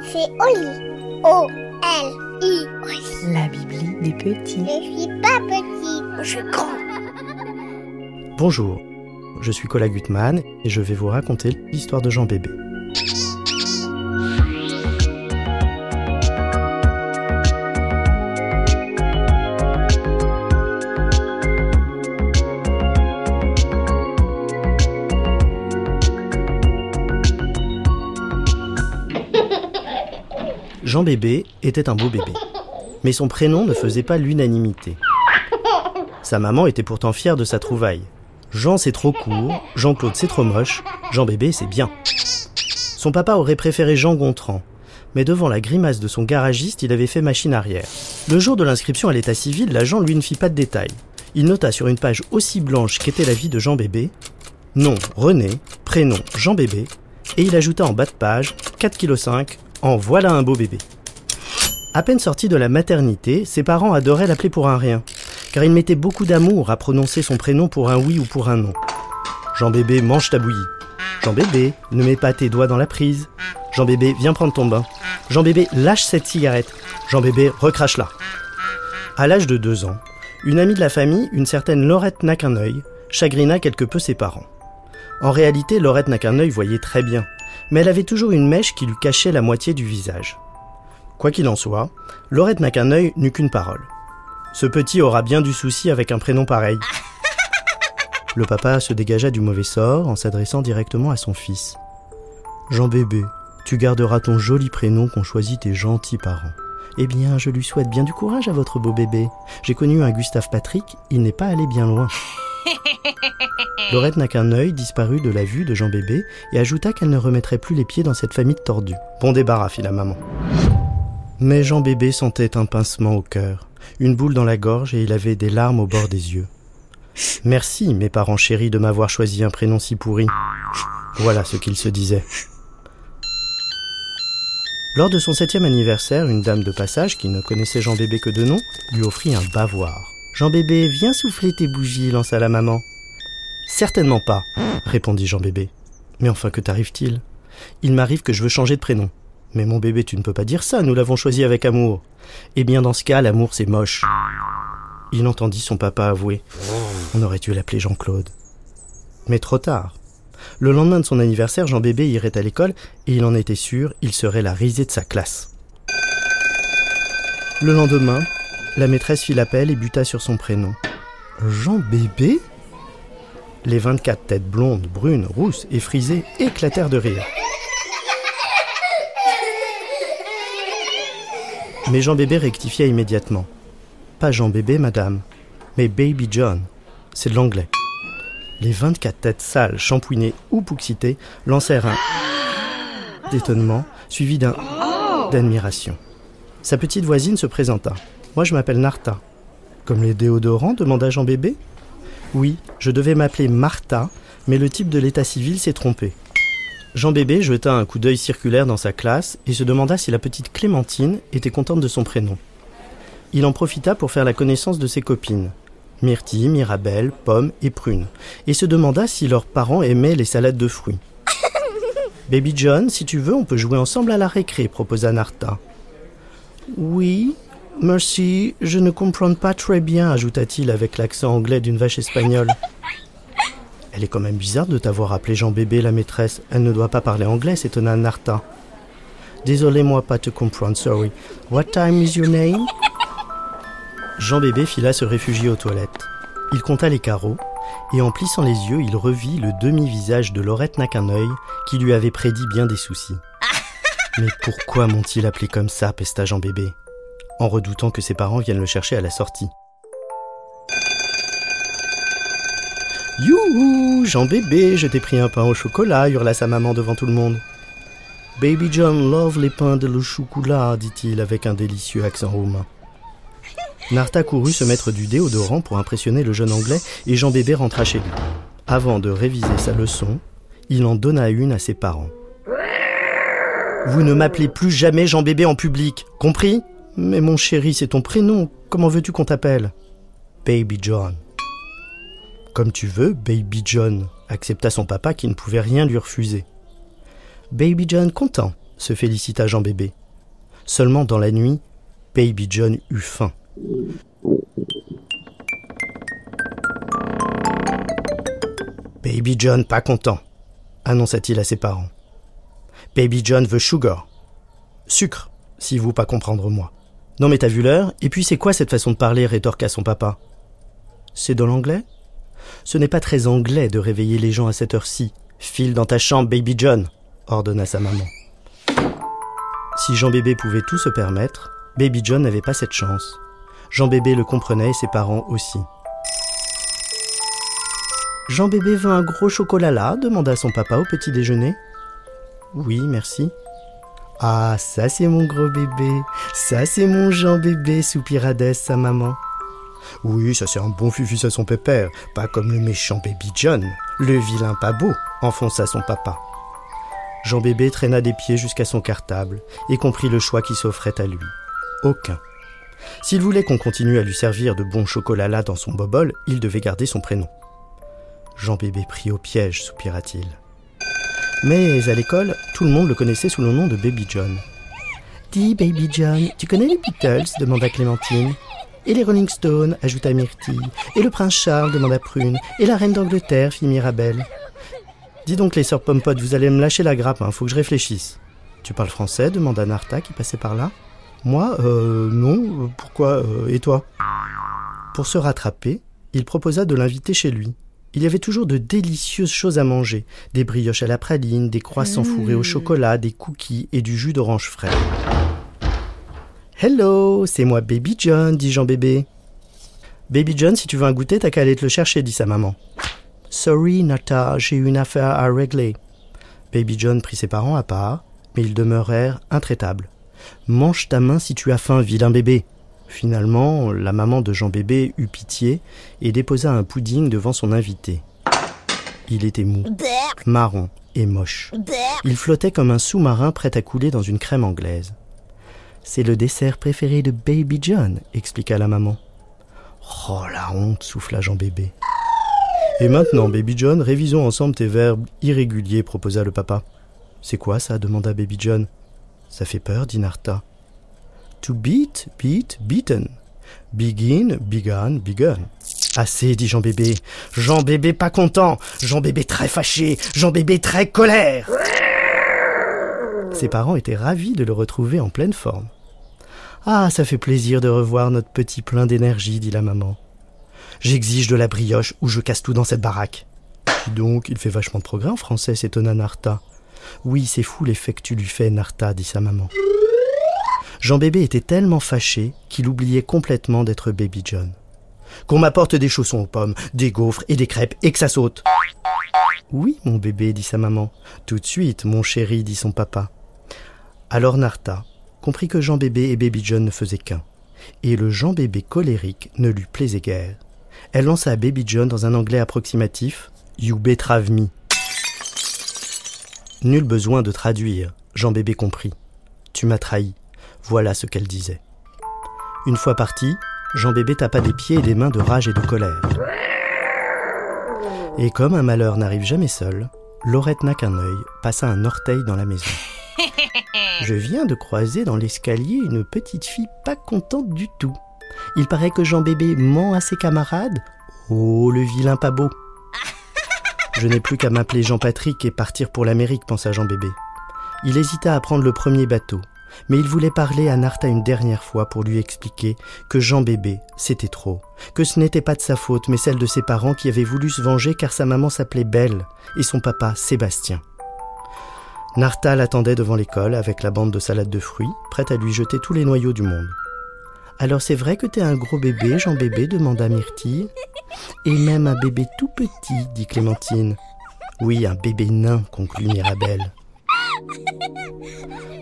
C'est Oli. O-L-I. La Bibli des petits. Je suis pas petit, je suis grand. Bonjour, je suis Cola Gutmann et je vais vous raconter l'histoire de Jean Bébé. Jean Bébé était un beau bébé, mais son prénom ne faisait pas l'unanimité. Sa maman était pourtant fière de sa trouvaille. Jean c'est trop court, Jean-Claude c'est trop moche, Jean Bébé c'est bien. Son papa aurait préféré Jean Gontran, mais devant la grimace de son garagiste, il avait fait machine arrière. Le jour de l'inscription à l'état civil, l'agent lui ne fit pas de détails. Il nota sur une page aussi blanche qu'était la vie de Jean Bébé, nom René, prénom Jean Bébé, et il ajouta en bas de page 4,5 kg, en voilà un beau bébé. À peine sorti de la maternité, ses parents adoraient l'appeler pour un rien, car il mettait beaucoup d'amour à prononcer son prénom pour un oui ou pour un non. Jean bébé, mange ta bouillie. Jean bébé, ne mets pas tes doigts dans la prise. Jean bébé, viens prendre ton bain. Jean bébé, lâche cette cigarette. Jean bébé, recrache-la. À l'âge de deux ans, une amie de la famille, une certaine Laurette n'a qu'un œil, chagrina quelque peu ses parents. En réalité, Laurette n'a qu'un œil voyait très bien, mais elle avait toujours une mèche qui lui cachait la moitié du visage. Quoi qu'il en soit, Laurette n'a qu'un œil n'eut qu'une parole. Ce petit aura bien du souci avec un prénom pareil. Le papa se dégagea du mauvais sort en s'adressant directement à son fils. Jean bébé, tu garderas ton joli prénom qu'ont choisi tes gentils parents. Eh bien, je lui souhaite bien du courage à votre beau bébé. J'ai connu un Gustave Patrick, il n'est pas allé bien loin. Laurette n'a qu'un œil disparu de la vue de Jean Bébé et ajouta qu'elle ne remettrait plus les pieds dans cette famille de tordus. Bon débarras, fit la maman. Mais Jean Bébé sentait un pincement au cœur, une boule dans la gorge et il avait des larmes au bord des yeux. Merci, mes parents chéris, de m'avoir choisi un prénom si pourri. Voilà ce qu'il se disait. Lors de son septième anniversaire, une dame de passage, qui ne connaissait Jean Bébé que de nom, lui offrit un bavoir. Jean Bébé, viens souffler tes bougies, lança la maman. Certainement pas, répondit Jean Bébé. Mais enfin, que t'arrive-t-il? Il m'arrive que je veux changer de prénom. Mais mon bébé, tu ne peux pas dire ça, nous l'avons choisi avec amour. Eh bien, dans ce cas, l'amour, c'est moche. Il entendit son papa avouer. On aurait dû l'appeler Jean-Claude. Mais trop tard. Le lendemain de son anniversaire, Jean Bébé irait à l'école et il en était sûr, il serait la risée de sa classe. Le lendemain, la maîtresse fit l'appel et buta sur son prénom. Jean Bébé? Les 24 têtes blondes, brunes, rousses et frisées éclatèrent de rire. Mais Jean Bébé rectifia immédiatement. Pas Jean Bébé, madame, mais Baby John. C'est de l'anglais. Les 24 têtes sales, shampouinées ou pouxitées lancèrent un d'étonnement, suivi d'un d'admiration. Sa petite voisine se présenta. Moi, je m'appelle Narta. Comme les déodorants demanda Jean Bébé. Oui, je devais m'appeler Martha, mais le type de l'état civil s'est trompé. Jean Bébé jeta un coup d'œil circulaire dans sa classe et se demanda si la petite Clémentine était contente de son prénom. Il en profita pour faire la connaissance de ses copines, Myrtille, Mirabelle, Pomme et Prune, et se demanda si leurs parents aimaient les salades de fruits. Baby John, si tu veux, on peut jouer ensemble à la récré, proposa Narta. Oui, merci, je ne comprends pas très bien, ajouta-t-il avec l'accent anglais d'une vache espagnole. Elle est quand même bizarre de t'avoir appelé Jean Bébé, la maîtresse. Elle ne doit pas parler anglais, s'étonna Narta. Désolé, moi pas te comprendre, sorry. What time is your name? Jean Bébé fila se réfugier aux toilettes. Il compta les carreaux, et en plissant les yeux, il revit le demi-visage de Laurette n'a qu'un œil, qui lui avait prédit bien des soucis. Mais pourquoi m'ont-ils appelé comme ça, pesta Jean Bébé, en redoutant que ses parents viennent le chercher à la sortie. Youhou, Jean Bébé, je t'ai pris un pain au chocolat, hurla sa maman devant tout le monde. Baby John love les pains de le chocolat, dit-il avec un délicieux accent roumain. Narta courut se mettre du déodorant pour impressionner le jeune anglais et Jean Bébé rentra chez lui. Avant de réviser sa leçon, il en donna une à ses parents. Vous ne m'appelez plus jamais Jean Bébé en public, compris? Mais mon chéri, c'est ton prénom. Comment veux-tu qu'on t'appelle? Baby John. Comme tu veux, Baby John, accepta son papa qui ne pouvait rien lui refuser. Baby John content, se félicita Jean Bébé. Seulement dans la nuit, Baby John eut faim. Baby John pas content, annonça-t-il à ses parents. Baby John veut sugar. Sucre, si vous pas comprendre moi. Non mais t'as vu l'heure Et puis c'est quoi cette façon de parler rétorqua son papa? C'est dans l'anglais? Ce n'est pas très anglais de réveiller les gens à cette heure-ci. File dans ta chambre, Baby John, ordonna sa maman. Si Jean Bébé pouvait tout se permettre, Baby John n'avait pas cette chance. Jean Bébé le comprenait et ses parents aussi. Jean Bébé veut un gros chocolat là demanda son papa au petit déjeuner. Oui, merci. Ah, ça c'est mon gros bébé, ça c'est mon Jean Bébé, soupira Dès sa maman. Oui, ça c'est un bon fufus à son pépère, pas comme le méchant Baby John, le vilain pas beau, enfonça son papa. Jean Bébé traîna des pieds jusqu'à son cartable et comprit le choix qui s'offrait à lui. Aucun. S'il voulait qu'on continue à lui servir de bons chocolats là dans son bobol, il devait garder son prénom. Jean Bébé prit au piège, soupira-t-il. Mais à l'école, tout le monde le connaissait sous le nom de Baby John. Dis, Baby John, tu connais les Beatles? demanda Clémentine. Et les Rolling Stones ajouta Myrtille. Et le prince Charles demanda Prune. Et la reine d'Angleterre fit Mirabelle. Dis donc, les sœurs Pompotes, vous allez me lâcher la grappe, hein, faut que je réfléchisse. Tu parles français? demanda Narta qui passait par là. Moi, euh, non, pourquoi, euh, et toi? Pour se rattraper, il proposa de l'inviter chez lui. Il y avait toujours de délicieuses choses à manger des brioches à la praline, des croissants fourrés au chocolat, des cookies et du jus d'orange frais. Hello, c'est moi Baby John, dit Jean Bébé. Baby John, si tu veux un goûter, t'as qu'à aller te le chercher, dit sa maman. Sorry, Nata, j'ai une affaire à régler. Baby John prit ses parents à part, mais ils demeurèrent intraitables. Mange ta main si tu as faim, vilain bébé. Finalement, la maman de Jean Bébé eut pitié et déposa un pudding devant son invité. Il était mou, marron et moche. Il flottait comme un sous-marin prêt à couler dans une crème anglaise. C'est le dessert préféré de Baby John, expliqua la maman. Oh la honte, souffla Jean Bébé. Et maintenant, Baby John, révisons ensemble tes verbes irréguliers, proposa le papa. C'est quoi ça demanda Baby John. Ça fait peur, dit Narta. To beat, beat, beaten. Begin, began, begun. Assez, dit Jean Bébé. Jean Bébé pas content. Jean Bébé très fâché. Jean Bébé très colère. Ses parents étaient ravis de le retrouver en pleine forme. Ah, ça fait plaisir de revoir notre petit plein d'énergie, dit la maman. J'exige de la brioche ou je casse tout dans cette baraque. Donc, il fait vachement de progrès en français, s'étonna Narta. Oui, c'est fou l'effet que tu lui fais, Narta, dit sa maman. Jean Bébé était tellement fâché qu'il oubliait complètement d'être Baby John. Qu'on m'apporte des chaussons aux pommes, des gaufres et des crêpes et que ça saute. Oui, mon bébé, dit sa maman. Tout de suite, mon chéri, dit son papa. Alors Narta comprit que Jean Bébé et Baby John ne faisaient qu'un, et le Jean Bébé colérique ne lui plaisait guère. Elle lança à Baby John dans un anglais approximatif You betrave me. Nul besoin de traduire, Jean Bébé comprit. Tu m'as trahi. Voilà ce qu'elle disait. Une fois parti, Jean Bébé tapa des pieds et des mains de rage et de colère. Et comme un malheur n'arrive jamais seul, Laurette n'a qu'un œil passa un orteil dans la maison. Je viens de croiser dans l'escalier une petite fille pas contente du tout. Il paraît que Jean Bébé ment à ses camarades. Oh, le vilain pas beau. Je n'ai plus qu'à m'appeler Jean-Patrick et partir pour l'Amérique, pensa Jean Bébé. Il hésita à prendre le premier bateau, mais il voulait parler à Narta une dernière fois pour lui expliquer que Jean Bébé, c'était trop, que ce n'était pas de sa faute, mais celle de ses parents qui avaient voulu se venger car sa maman s'appelait Belle et son papa Sébastien. Narta l'attendait devant l'école avec la bande de salade de fruits, prête à lui jeter tous les noyaux du monde. Alors c'est vrai que t'es un gros bébé, Jean Bébé? demanda Myrtille. Et même un bébé tout petit, dit Clémentine. Oui, un bébé nain, conclut Mirabelle.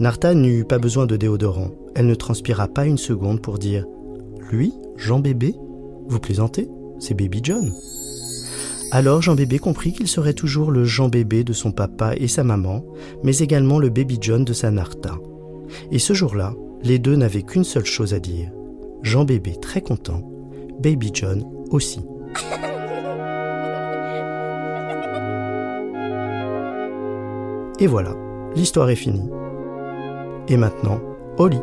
Narta n'eut pas besoin de déodorant. Elle ne transpira pas une seconde pour dire Lui, Jean Bébé? Vous plaisantez? C'est Baby John. Alors Jean Bébé comprit qu'il serait toujours le Jean Bébé de son papa et sa maman, mais également le Baby John de sa Narta. Et ce jour-là, les deux n'avaient qu'une seule chose à dire. Jean Bébé très content, Baby John aussi. Et voilà, l'histoire est finie. Et maintenant, au lit.